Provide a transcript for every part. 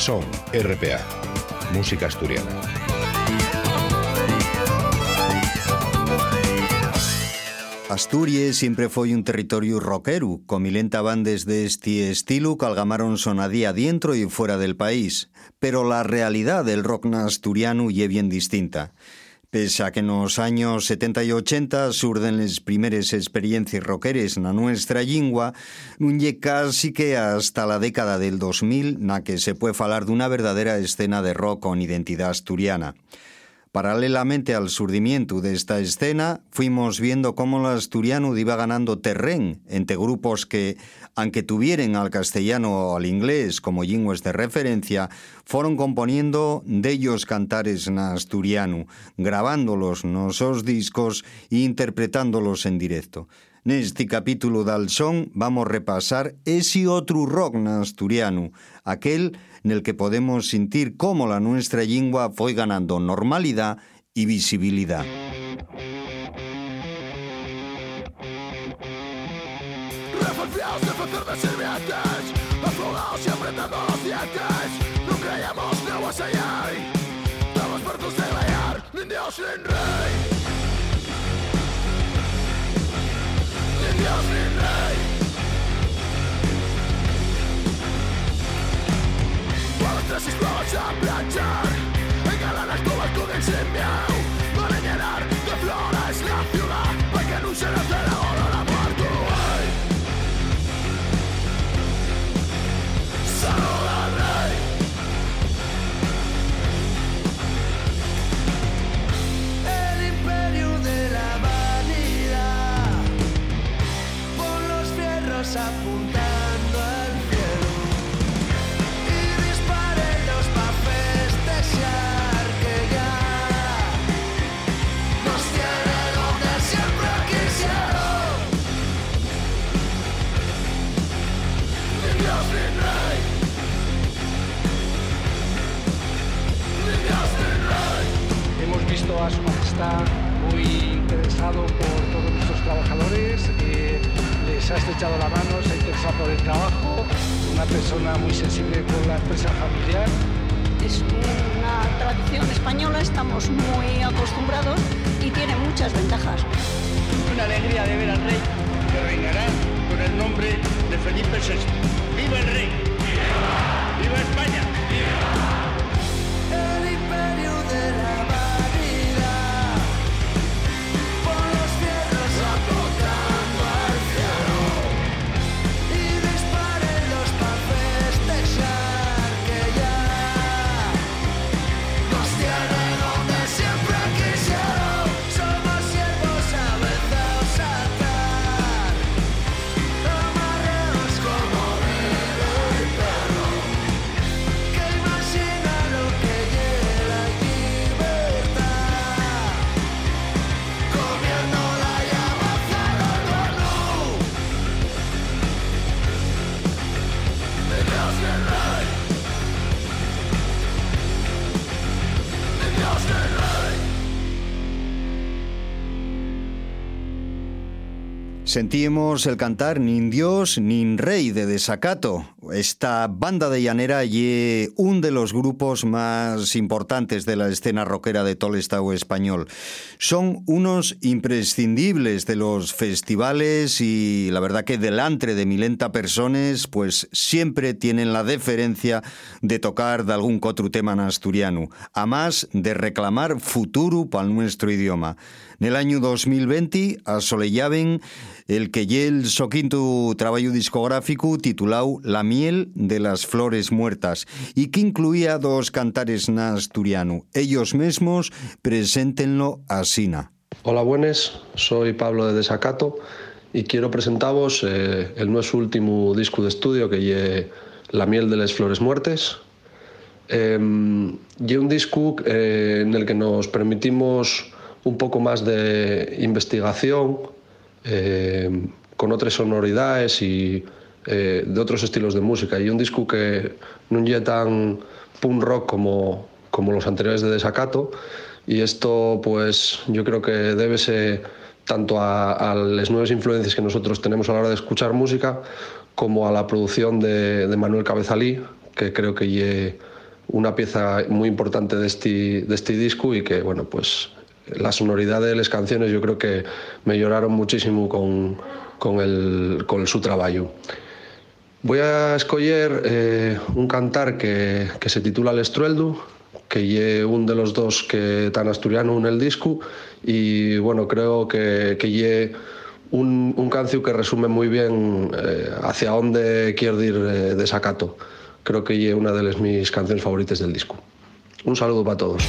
Son, RPA, música asturiana. Asturias siempre fue un territorio rockero, con milenta bandes de este estilo que algamaron sonadía dentro y fuera del país, pero la realidad del rock asturiano es bien distinta. Pese a que en los años 70 y 80 surden las primeras experiencias rockeres na nuestra lingua, nun casi que hasta la década del 2000 na que se puede falar de una verdadera escena de rock con identidad asturiana. Paralelamente al surdimiento de esta escena, fuimos viendo cómo el asturiano iba ganando terreno entre grupos que, aunque tuvieran al castellano o al inglés como lingües de referencia, fueron componiendo de ellos cantares en asturiano, grabándolos en sus discos e interpretándolos en directo. Neste capítulo del son vamos a repasar ese otro rock asturiano, aquel en el que podemos sentir cómo la nuestra lengua fue ganando normalidad y visibilidad. Rey. Dios rey. Tres esclavos a planchar, engalan las cubas con el semiao. Para llenar de flores Sentíamos el cantar Nin Dios, Nin Rey de Desacato. Esta banda de llanera y un de los grupos más importantes de la escena rockera de todo el Estado español. Son unos imprescindibles de los festivales y la verdad que delante de milenta personas pues siempre tienen la deferencia de tocar de algún otro tema en asturiano, a más de reclamar futuro para nuestro idioma. En el año 2020 asolellaven el que lle el so quinto trabajo discográfico titulado La miel de las flores muertas y que incluía dos cantares na asturiano. Ellos mismos preséntenlo asina. Hola, buenas. Soy Pablo de Desacato y quiero presentaros eh, el nuestro último disco de estudio que lle La miel de las flores muertes. Eh, lle un disco eh, en el que nos permitimos un poco más de investigación eh, con otras sonoridades y eh, de otros estilos de música. Y un disco que no lle tan punk rock como, como los anteriores de Desacato. Y esto, pues, yo creo que debe ser tanto a, las nuevas influencias que nosotros tenemos a la hora de escuchar música, como a la producción de, de Manuel Cabezalí, que creo que lle una pieza muy importante de este, de este disco y que, bueno, pues la sonoridad de las canciones yo creo que me lloraron muchísimo con, con, el, con su trabajo. Voy a escoger eh, un cantar que, que se titula El Estrueldo, que es un de los dos que están asturiano en el disco y bueno, creo que, que es un, un cancio que resume muy bien eh, hacia dónde quiero ir eh, de Sacato. Creo que es una de las mis canciones favoritas del disco. Un saludo para todos.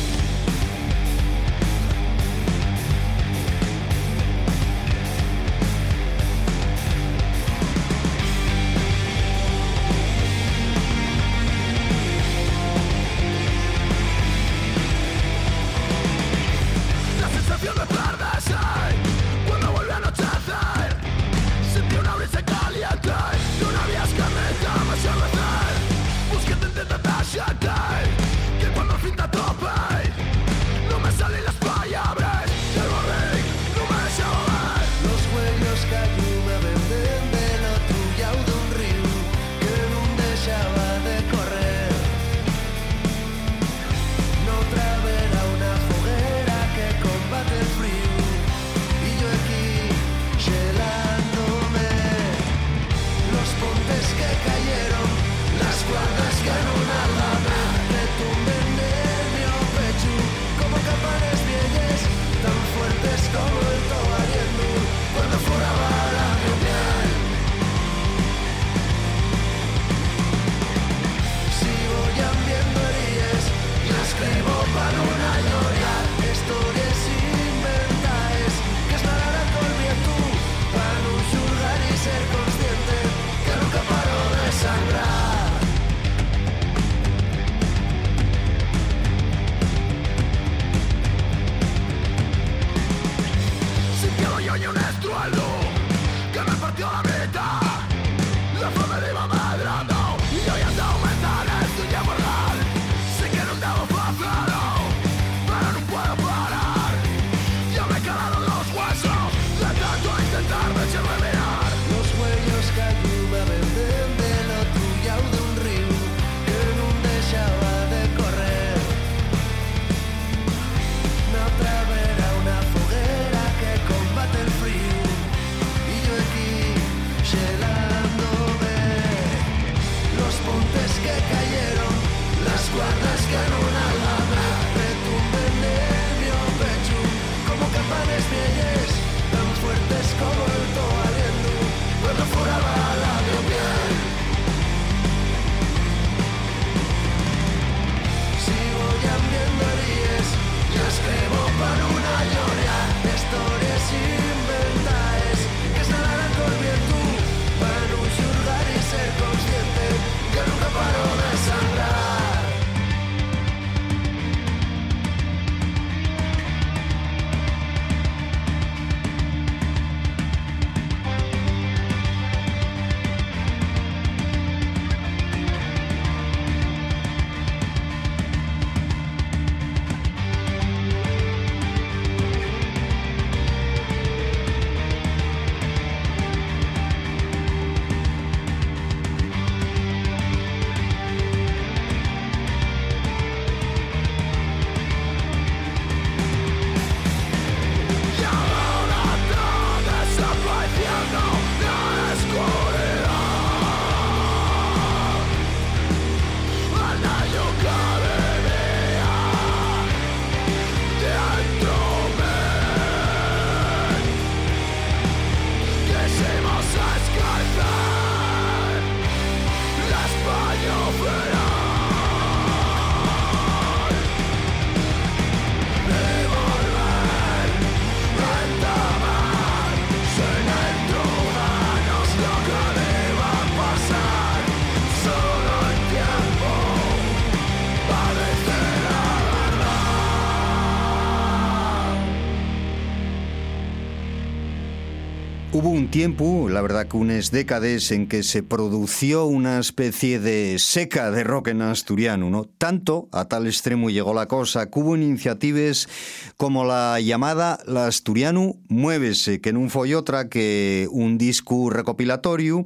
Tiempo, la verdad que unas décadas, en que se produció una especie de seca de rock en asturiano, ¿no? Tanto, a tal extremo llegó la cosa, que hubo iniciativas como la llamada La Asturiano Muévese, que no fue otra que un disco recopilatorio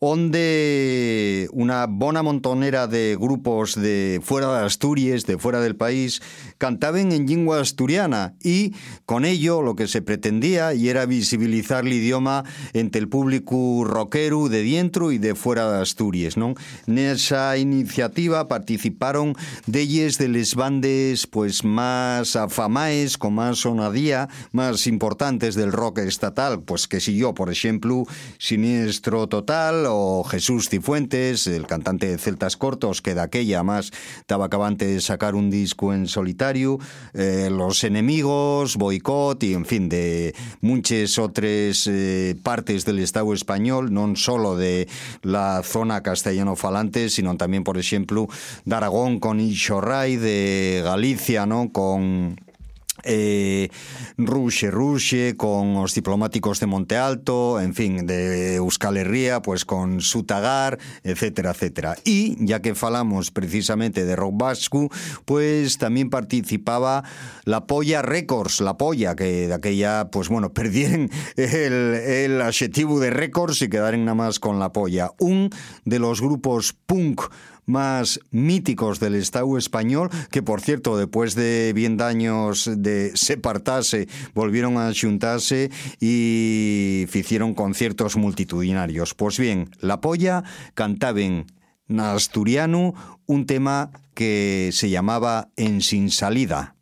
donde una bona montonera de grupos de fuera de Asturias, de fuera del país, cantaban en lengua asturiana y con ello lo que se pretendía y era visibilizar el idioma entre el público rockero de dentro y de fuera de Asturias, ¿no? En esa iniciativa participaron deyes de les bandes pues más afamaes, con más sonadía, más importantes del rock estatal, pues que si yo, por ejemplo, Siniestro Total o Jesús Cifuentes, el cantante de Celtas Cortos, que de aquella más estaba acabante de sacar un disco en solitario, eh, Los Enemigos, Boicot y, en fin, de muchas otras eh, partes del Estado español, no solo de la zona castellano-falante, sino también, por ejemplo, de Aragón con Ixorray, de Galicia, ¿no? con eh, Ruxe con os diplomáticos de Monte Alto, en fin, de Euskal Herria, pues con Sutagar, etcétera, etcétera. Y ya que falamos precisamente de rock vasco, pues también participaba la Polla Records, la Polla, que de aquella, pues bueno, perdieron el, el adjetivo de Records y quedaron nada más con la Polla. Un de los grupos punk más míticos del Estado español, que por cierto, después de bien años de separarse, volvieron a juntarse y hicieron conciertos multitudinarios. Pues bien, La Polla cantaba en asturiano un tema que se llamaba En sin salida.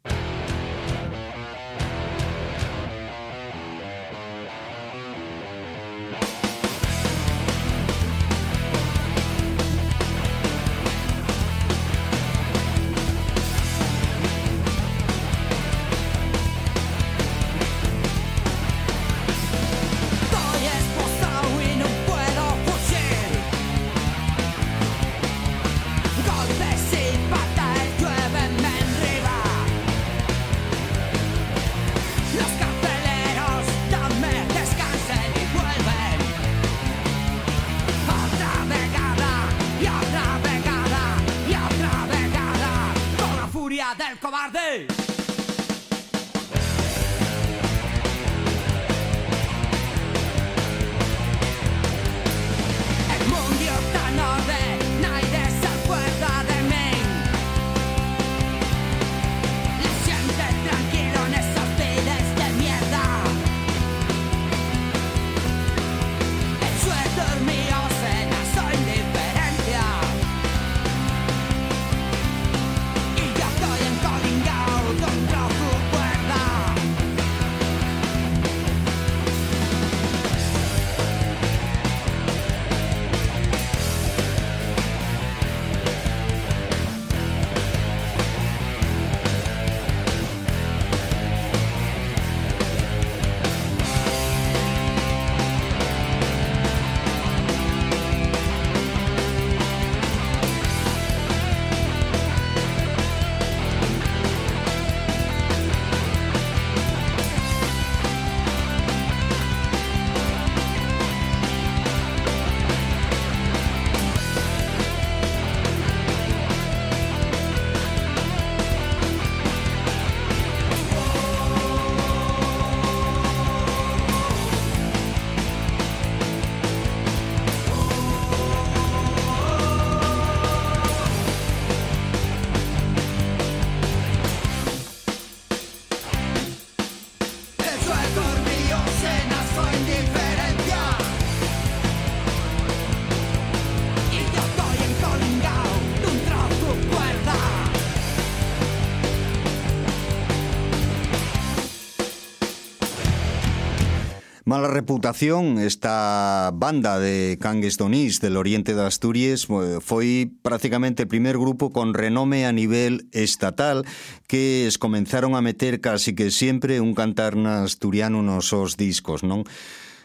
Mala reputación esta banda de cangues donís del oriente de Asturias foi prácticamente o primer grupo con renome a nivel estatal que es comenzaron a meter casi que sempre un cantar asturiano nos seus discos, non?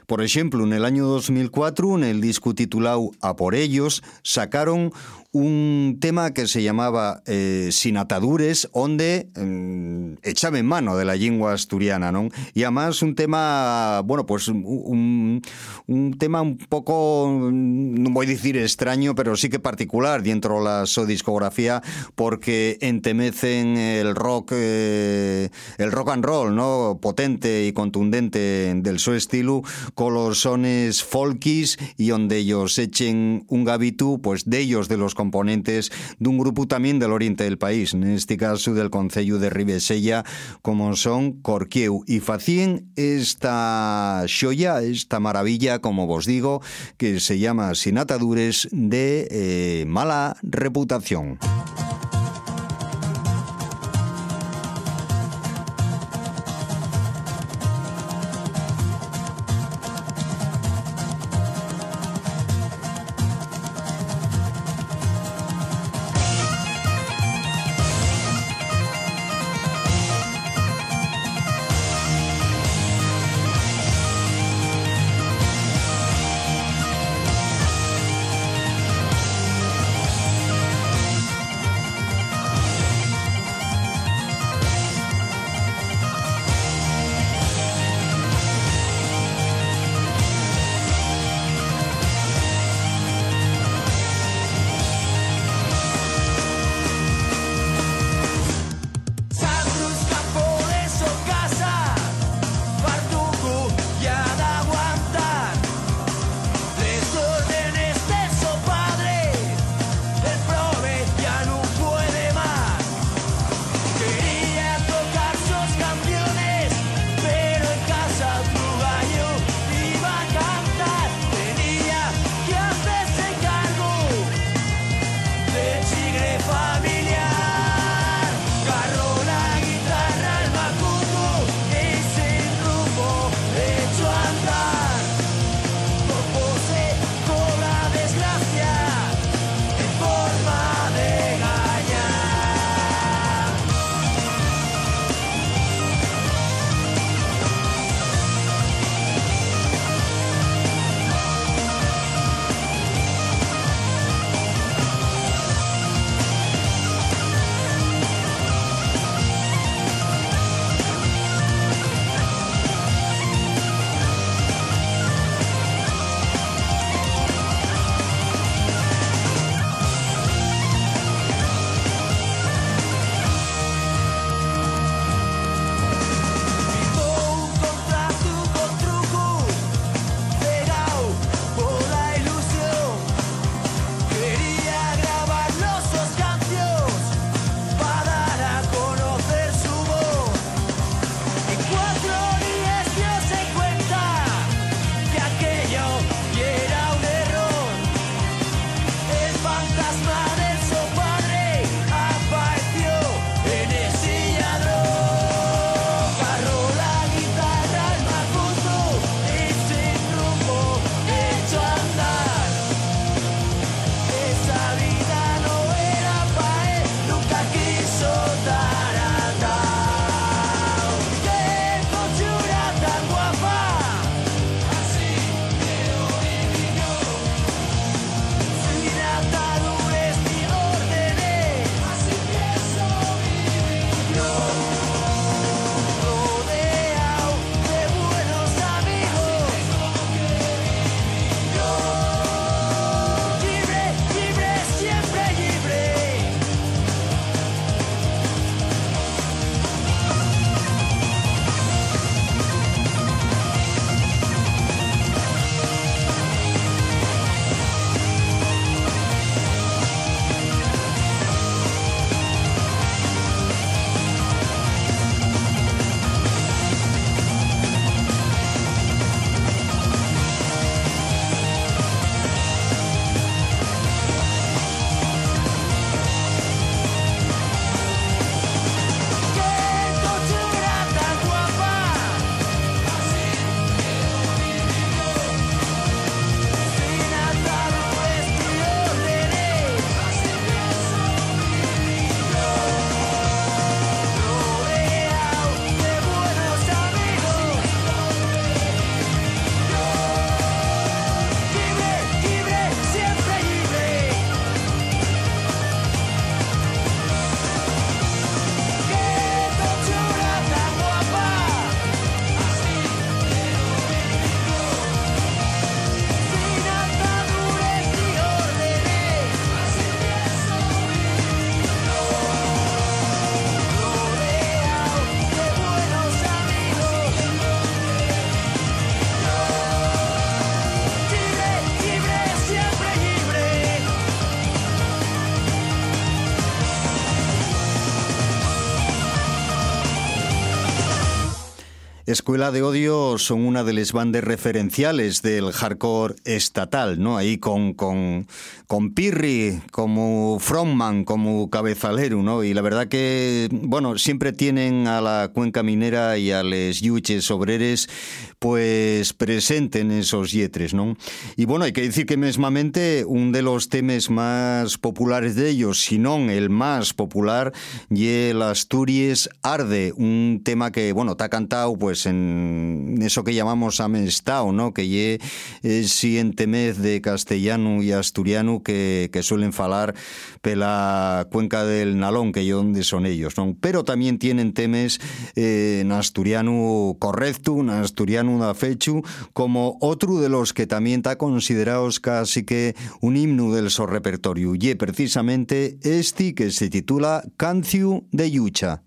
Por ejemplo, en el año 2004, en el disco titulado A por ellos, sacaron un tema que se llamaba eh, Sin atadures, donde eh, echaba en mano de la lengua asturiana, ¿no? Y además un tema, bueno, pues un, un tema un poco, no voy a decir extraño, pero sí que particular dentro de la su discografía, porque entemecen el rock, eh, el rock and roll, ¿no? Potente y contundente del su estilo, colosones folkis y donde ellos echen un gabitú, pues de ellos, de los componentes de un grupo también del oriente del país, en este caso del Concello de Ribesella, como son Corquieu, y facien esta xoya, esta maravilla, como vos digo, que se llama Sin atadures de eh, mala reputación. Escuela de Odio son una de las bandas referenciales del hardcore estatal, ¿no? Ahí con, con, con Pirri como frontman, como cabezalero, ¿no? Y la verdad que, bueno, siempre tienen a la cuenca minera y a los yuches obreres pues presente en esos yetres, ¿no? Y bueno, hay que decir que mesmamente un de los temas más populares de ellos, si no el más popular, y el Asturias Arde, un tema que, bueno, está cantado pues en eso que llamamos amestao, ¿no? Que siguiente mes de castellano y asturiano que, que suelen falar pela cuenca del Nalón, que yo donde son ellos, ¿no? Pero también tienen temas eh, en asturiano correcto, en asturiano da fechu, como otro de los que también está considerados casi que un himno del so repertorio, y precisamente este que se titula Canciu de Yucha.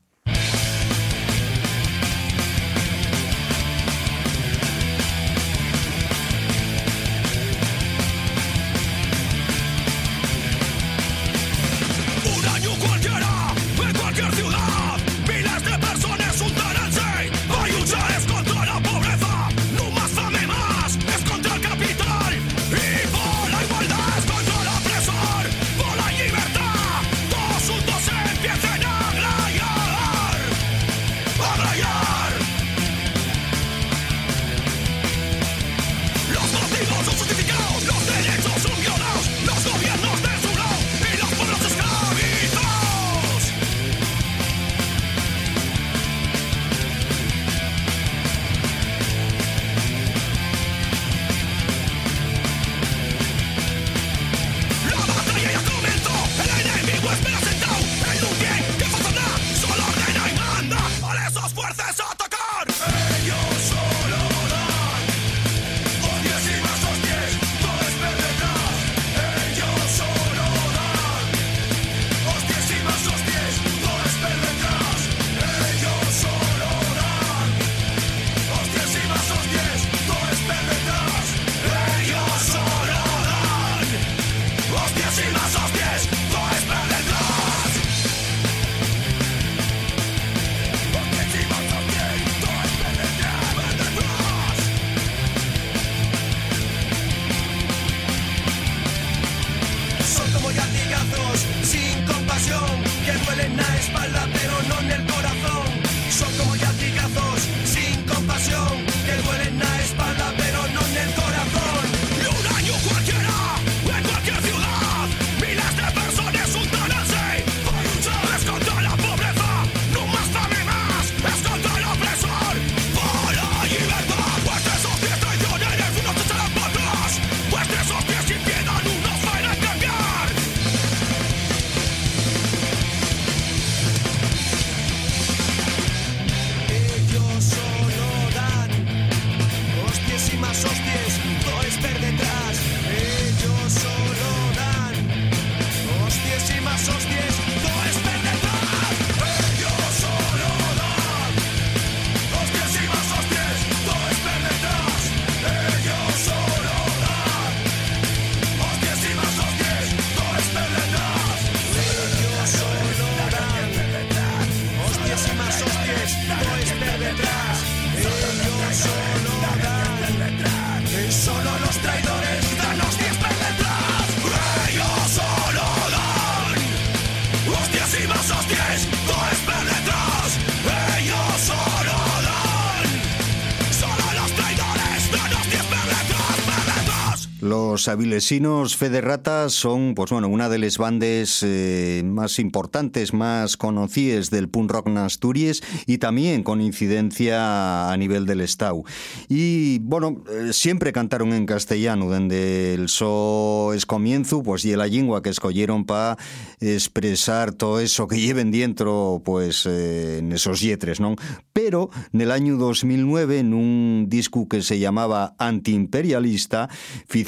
Los avilesinos Federratas son, pues bueno, una de las bandas eh, más importantes, más conocidas del punk rock en Asturias y también con incidencia a nivel del Estado. Y bueno, eh, siempre cantaron en castellano, desde el so es comienzo, pues y la lengua que escogieron para expresar todo eso que lleven dentro, pues eh, en esos yetres, ¿no? Pero en el año 2009, en un disco que se llamaba Antiimperialista,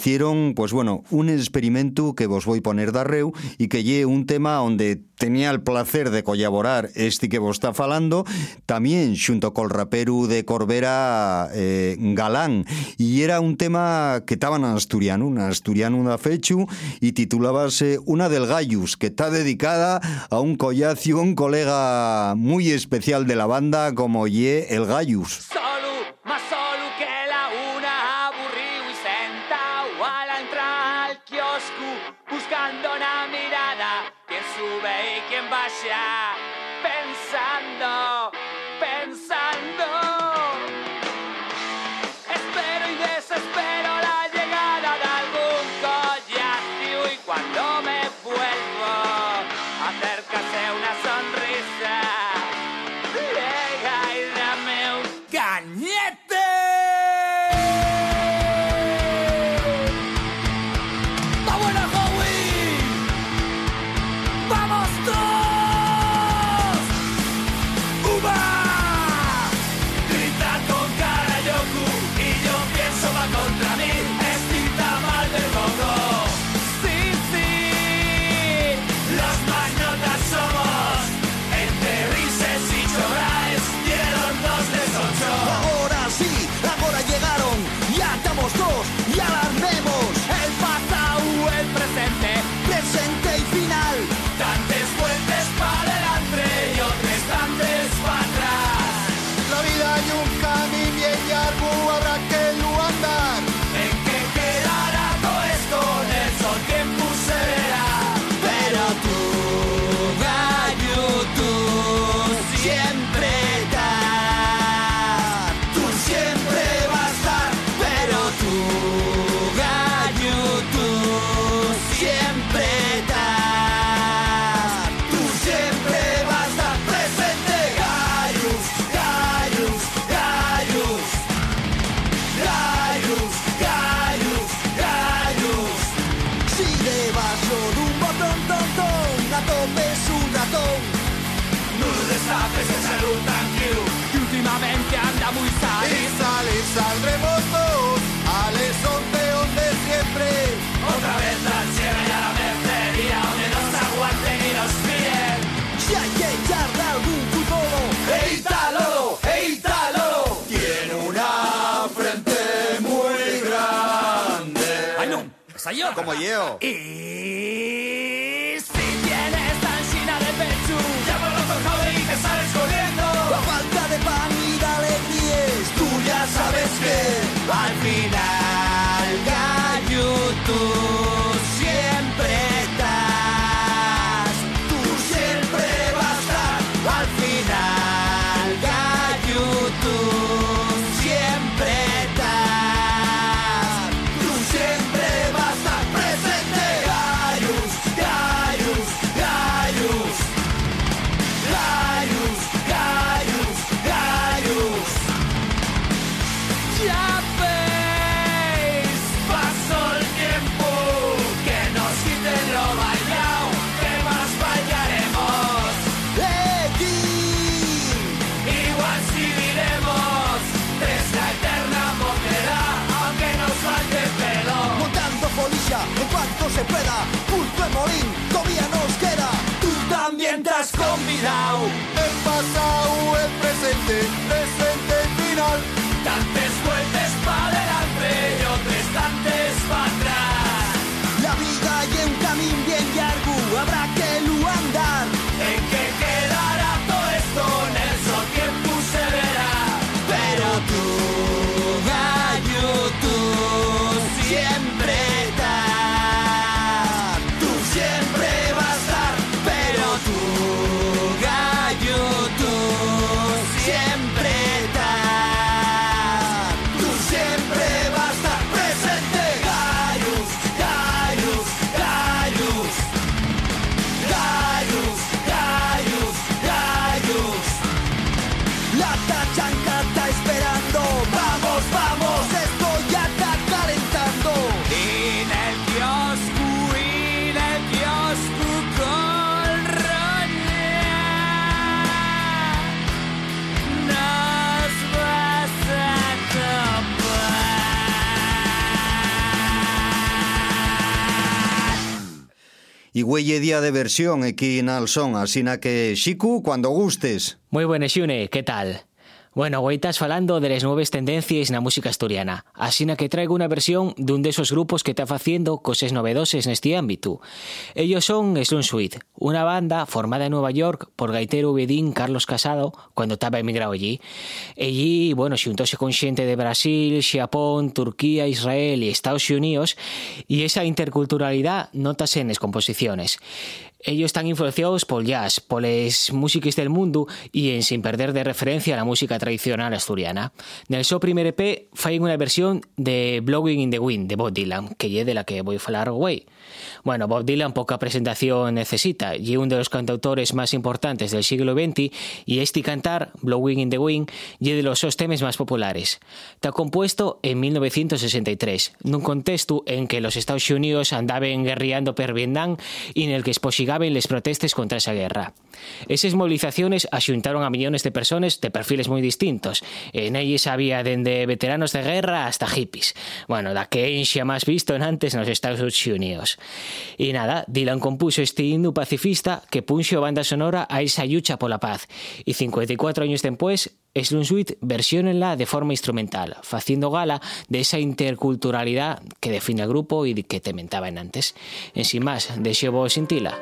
hicieron pues bueno, un experimento que vos voy a poner de reu y que lle un tema donde tenía el placer de colaborar este que vos está falando, también junto con el rapero de Corbera eh, Galán, y era un tema que estaba en asturiano, un asturiano da fechu, y titulábase Una del Gallus, que está dedicada a un collacio, un colega muy especial de la banda como Ye el Gallus. Salud. sube y quien vaya pensando, pensando. Espero y desespero. saldremos todos al horizonte donde siempre. Otra vez al cierre y a la mercería, donde nos aguanten y nos piden. Si hay que echarle algún futuro, ¡Ey, Italo! ¡Ey, Italo! Tiene una frente muy grande. ¡Ay, no! ¡Es yo! ¡Como yo! Y... sabes que hay olvidado, el pasado, el presente digüelle día de versión aquí en Alson, así que Shiku, cuando gustes. Muy buenas, Yune, ¿qué tal? Bueno, hoy estás falando de las nuevas tendencias en la música asturiana, asina que traigo una versión de un de esos grupos que está haciendo cosas novedosas en este ámbito. Ellos son Slum Suite, una banda formada en Nueva York por gaitero vedín Carlos Casado cuando estaba emigrado allí. Allí, bueno, xuntóse con xente de Brasil, Japón, Turquía, Israel y Estados Unidos y esa interculturalidad nótase en las composiciones. Ellos están influenciados por jazz, por las músicas del mundo y en sin perder de referencia a la música tradicional asturiana. En el seu primer EP fai una versión de Blowing in the Wind de Bob Dylan, que es de la que voy a hablar hoy. Bueno, Bob Dylan poca presentación necesita, y uno de los cantautores más importantes del siglo XX y este cantar, Blowing in the Wind, y de los sus temas más populares. Está compuesto en 1963, en un contexto en que los Estados Unidos andaban guerreando per Vietnam y en el que exposigaban les protestes contra esa guerra. Esas movilizaciones asuntaron a millones de personas de perfiles muy distintos. En ellas había desde veteranos de guerra hasta hippies. Bueno, la que enxa más visto en antes en los Estados Unidos. Y nada, Dylan compuso este himno pacifista que punxo banda sonora a esa lucha por la paz. Y 54 años después, Slum Suite versionenla de forma instrumental, haciendo gala de esa interculturalidad que define el grupo y que te mentaban antes. En sin más, deseo vos sintila.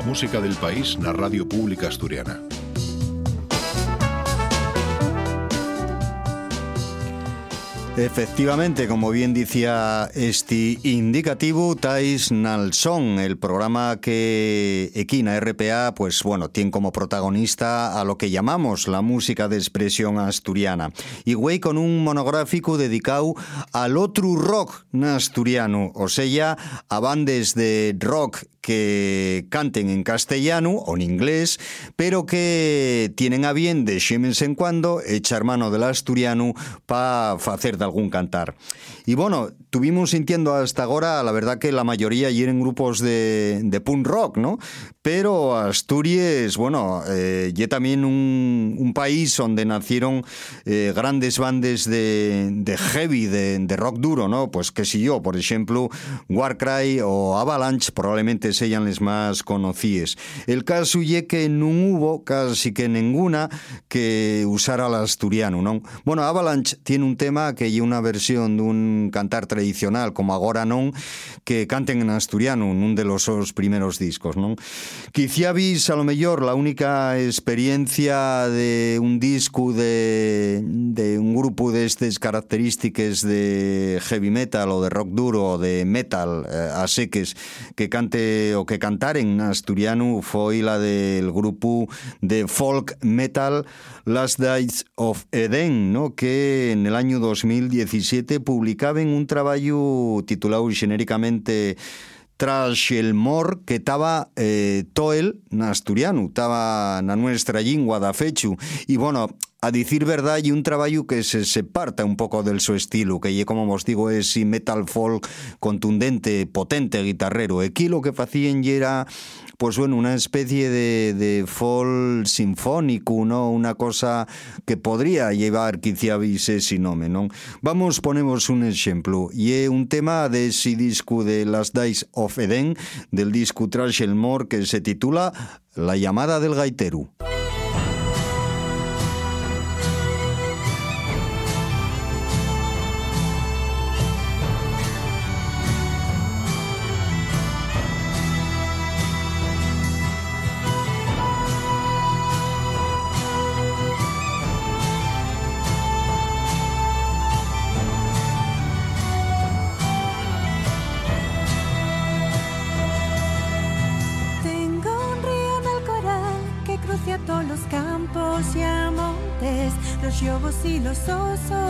Música del país na Radio Pública Asturiana. Efectivamente, como bien decía este indicativo, Tais Nalson, el programa que Equina RPA, pues bueno, tiene como protagonista a lo que llamamos la música de expresión asturiana. Y güey, con un monográfico dedicado al otro rock asturiano, o sea, a bandes de rock que canten en castellano o en inglés, pero que tienen a bien de vez en cuando echar mano del asturiano para hacer algún cantar. Y bueno, tuvimos sintiendo hasta ahora, la verdad que la mayoría eran grupos de, de punk rock, ¿no? Pero Asturias, bueno, eh, y también un, un, país donde nacieron eh, grandes bandes de, de heavy, de, de, rock duro, ¿no? Pues que si yo, por ejemplo, Warcry o Avalanche probablemente sean les más conocidas. El caso es que no hubo casi que ninguna que usara el asturiano, ¿no? Bueno, Avalanche tiene un tema que hay una versión de un cantar tradicional como Agora Non que canten en asturiano en un de los primeros discos, ¿no? Quizá vis a lo mejor la única experiencia de un disco de, un grupo de estas características de heavy metal o de rock duro o de metal eh, a seques que cante o que cantar en asturiano fue la del grupo de folk metal Last Days of Eden, ¿no? que en el año 2017 publicaban un trabajo titulado genéricamente tras el mor que estaba eh, toel na asturiano, estaba na nuestra lingua da fechu. Y bueno, a decir verdad, y un trabajo que se separta un poco del su estilo, que como os digo es metal folk contundente, potente, guitarrero. Aquí lo que hacían era pues bueno, una especie de, de folk sinfónico, ¿no? Una cosa que podría llevar quizá ese nombre, ¿no? Vamos, ponemos un ejemplo. Y un tema de ese disco de Las Days of Eden, del disco Trash El More, que se titula La llamada del gaitero. Los osos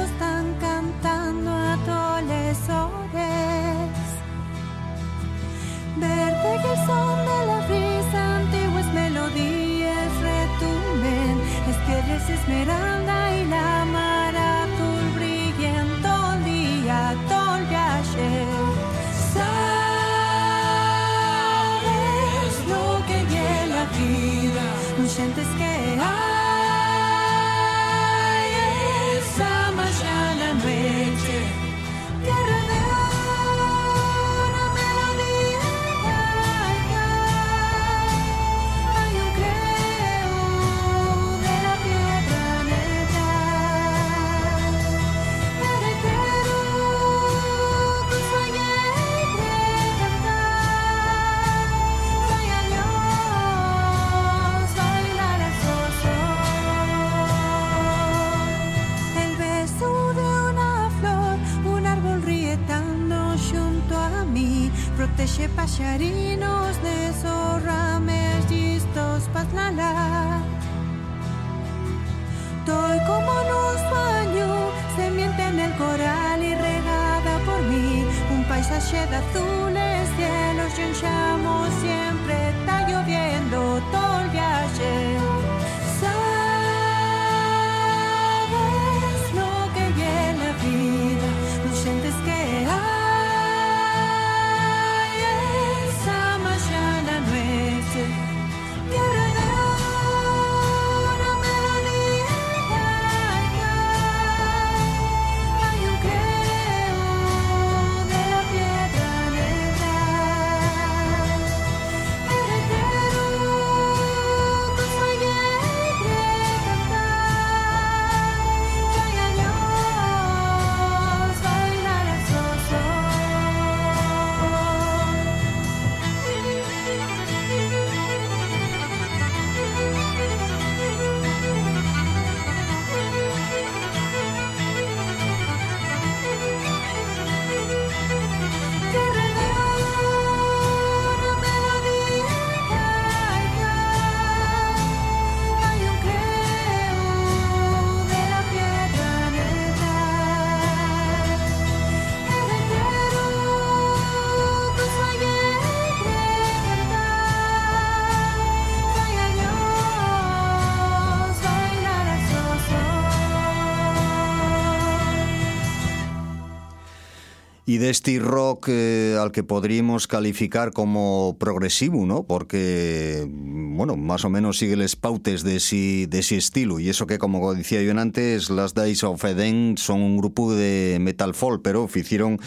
y de este rock eh, al que podríamos calificar como progresivo, ¿no? Porque, bueno, más o menos sigue les pautes de ese, de ese estilo. Y eso que, como decía yo antes, Las Days of Eden son un grupo de metal folk, pero hicieron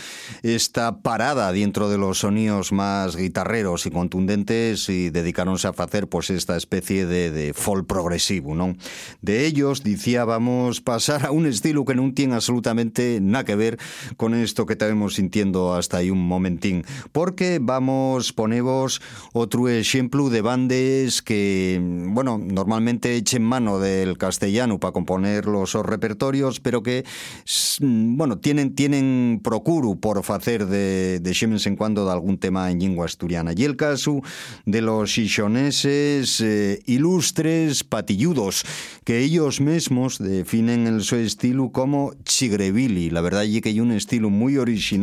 esta parada dentro de los sonidos más guitarreros y contundentes y dedicaronse a hacer pues esta especie de, de folk progresivo, ¿no? De ellos, decía, vamos pasar a un estilo que no tiene absolutamente nada que ver con esto que tenemos sintiendo hasta ahí un momentín, porque vamos, ponemos otro ejemplo de bandes que, bueno, normalmente echen mano del castellano para componer los repertorios, pero que, bueno, tienen, tienen procuro por hacer de, de en cuando de algún tema en lengua asturiana. Y el caso de los xixoneses eh, ilustres patilludos, que ellos mismos definen el su estilo como chigrevilli. La verdad es que hay un estilo muy original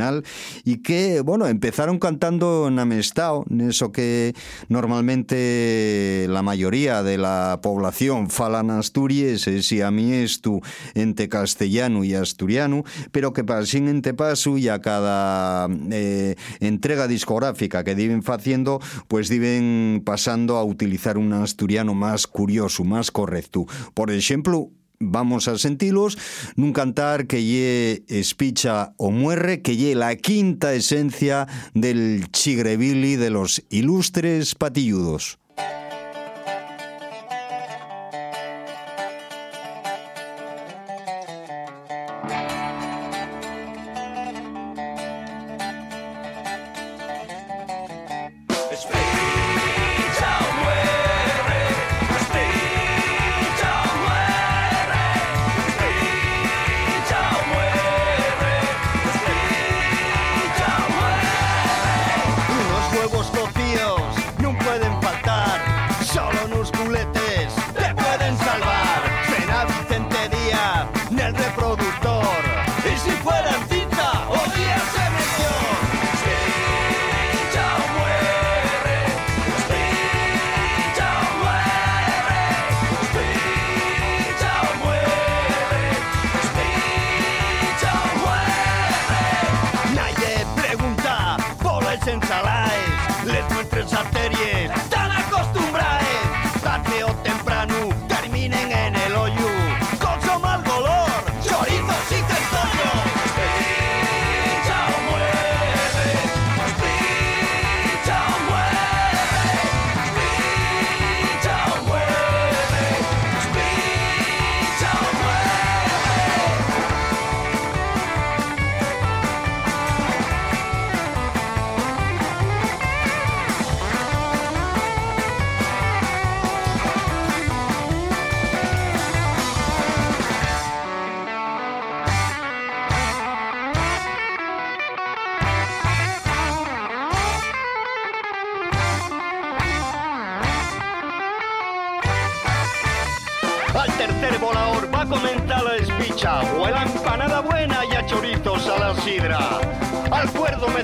y que, bueno, empezaron cantando en Amestao, en eso que normalmente la mayoría de la población falan asturias y a mí esto entre castellano y asturiano, pero que pasen en paso y a cada eh, entrega discográfica que viven haciendo, pues viven pasando a utilizar un asturiano más curioso, más correcto. Por ejemplo, vamos a sentilos nun cantar que lle espicha o muerre, que lle la quinta esencia del chigrebilli de los ilustres patilludos.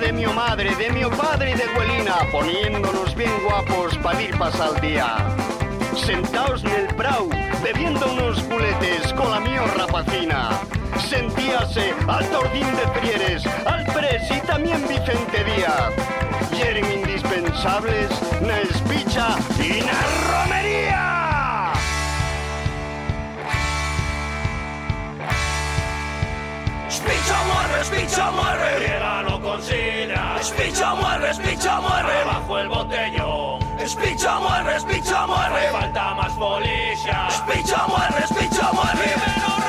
De mi madre, de mi padre y de Huelina, poniéndonos bien guapos para ir pasar el día. Sentaos en el prau, bebiendo unos culetes con la mío rapacina. Sentíase al Tordín de Frieres, al Pres y también Vicente Díaz. Y eran indispensables na espicha y na Espicha muere, espicha muere. Llega no considera. Espicha muere, espicha muere. Bajo el botellón. Espicha muere, espicha muere. Falta más policía. Espicha muere, espicha muere.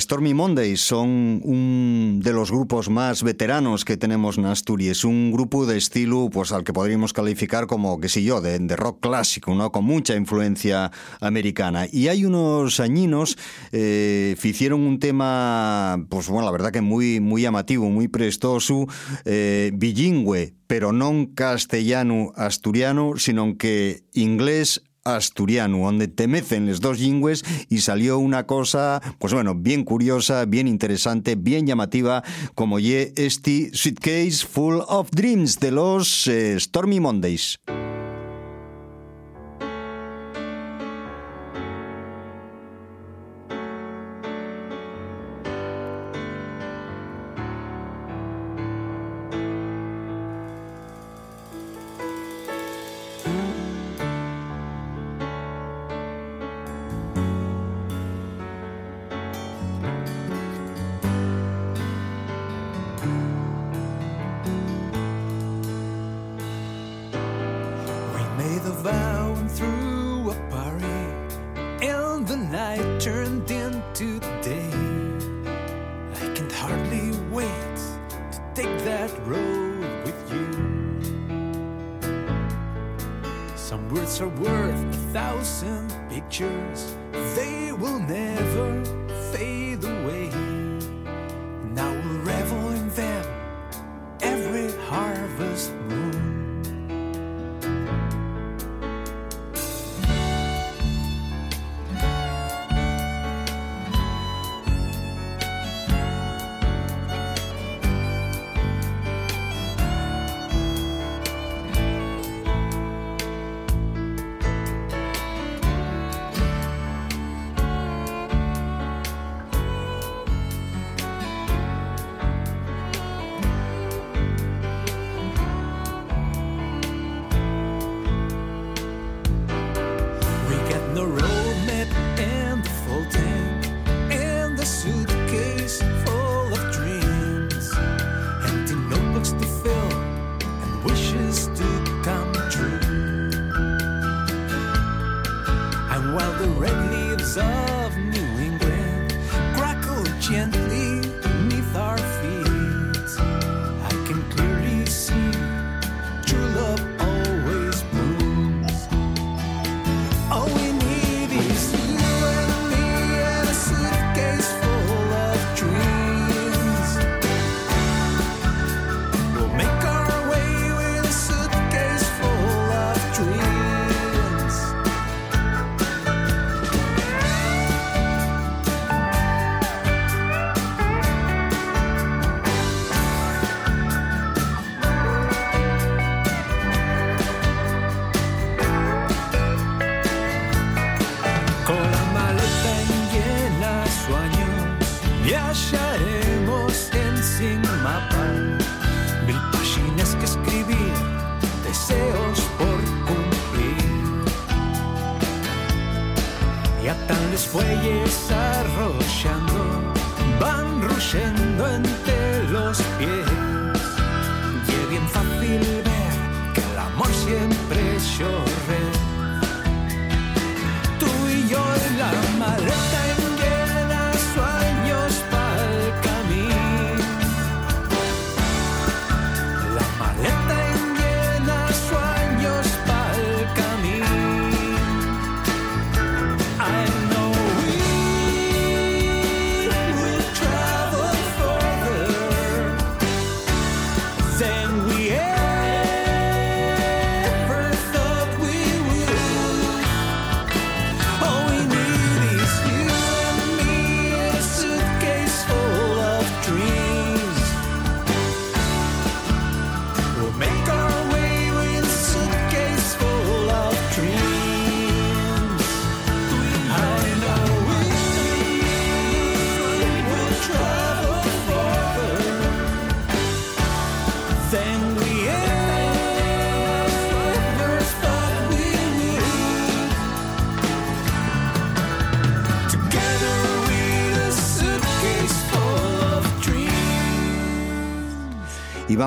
Stormy Mondays son un de los grupos más veteranos que tenemos en Asturias, un grupo de estilo pues al que podríamos calificar como, qué sé yo, de, rock clásico, ¿no? con mucha influencia americana. Y hay unos añinos eh, hicieron un tema, pues bueno, la verdad que muy, muy llamativo, muy prestoso, eh, bilingüe, pero no castellano asturiano, sino que inglés asturiano, donde te mecen los dos lingües y salió una cosa, pues bueno, bien curiosa, bien interesante, bien llamativa, como ye este Suitcase Full of Dreams de los eh, Stormy Mondays.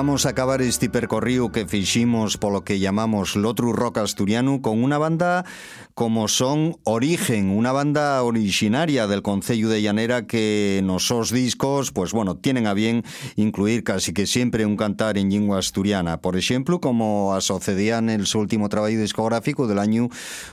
Vamos a acabar este percorrido que fiximos polo que llamamos Lotru Rock Asturiano con una banda como son Origen, una banda originaria del Concello de Llanera que nos sos discos, pues bueno, tienen a bien incluir casi que siempre un cantar en lengua asturiana. Por ejemplo, como asociarían en su último trabajo discográfico del año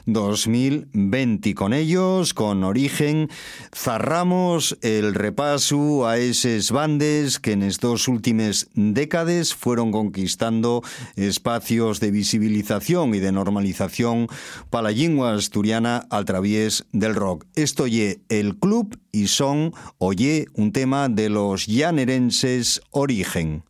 2020. Con ellos, con Origen, cerramos el repaso a esos bandes que en estas últimas décadas fueron conquistando espacios de visibilización y de normalización para la asturiana al través del rock. Esto ye el club y son, oye, un tema de los llanerenses Origen.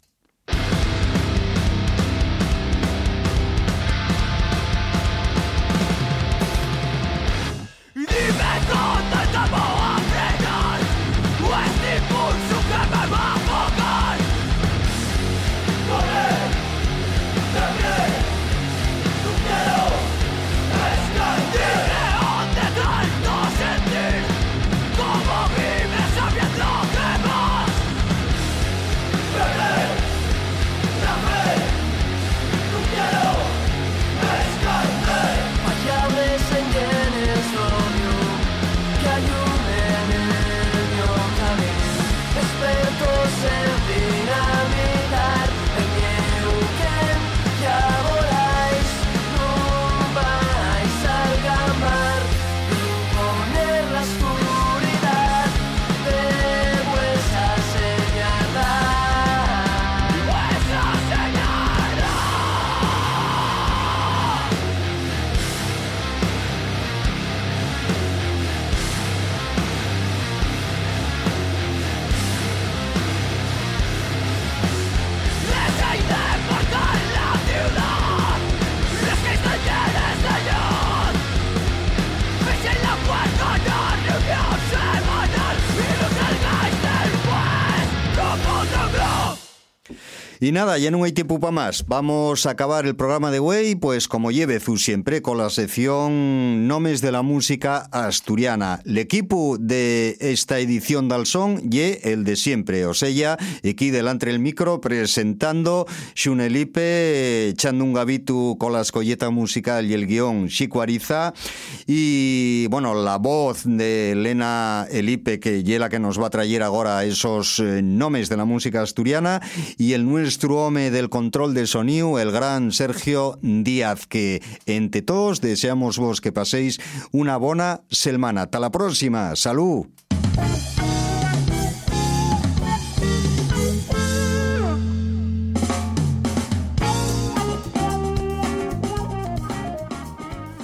Y nada, ya no hay tiempo para más. Vamos a acabar el programa de Way, pues como lleve Zu siempre, con la sección Nomes de la Música Asturiana. El equipo de esta edición del son y el de siempre. O sea, aquí delante del micro presentando Xunelipe, echando un gabito con la escolleta musical y el guion Chico Ariza. Y bueno, la voz de Elena Elipe, que es la que nos va a traer ahora esos eh, nomes de la música asturiana. Y el home del control de sonido, el gran Sergio Díaz, que entre todos deseamos vos que paséis una buena semana. Hasta la próxima. Salud.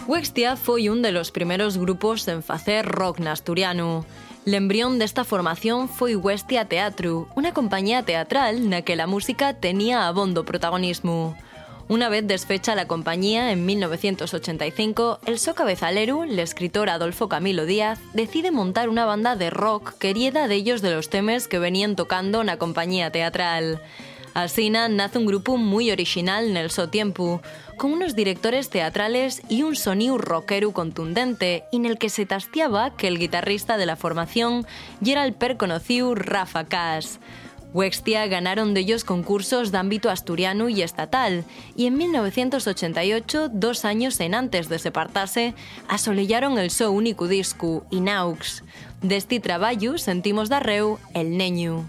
Wextia foi un de los primeros grupos en facer rock na El embrión desta formación foi Westia Teatro, unha compañía teatral na que la música tenía abondo protagonismo. Una vez desfecha la compañía en 1985, el so cabezalero, el escritor Adolfo Camilo Díaz, decide montar una banda de rock que hereda de ellos de los temas que venían tocando na compañía teatral. Asina nace un grupo muy original en el so tiempo, con unos directores teatrales y un sonido rockero contundente, en el que se tastiaba que el guitarrista de la formación y era el Rafa Cas. Wextia ganaron de ellos concursos de ámbito asturiano y estatal, y en 1988, dos años en antes de separarse, asolellaron el so único disco, Inaux. De este trabajo sentimos darreu El Neño.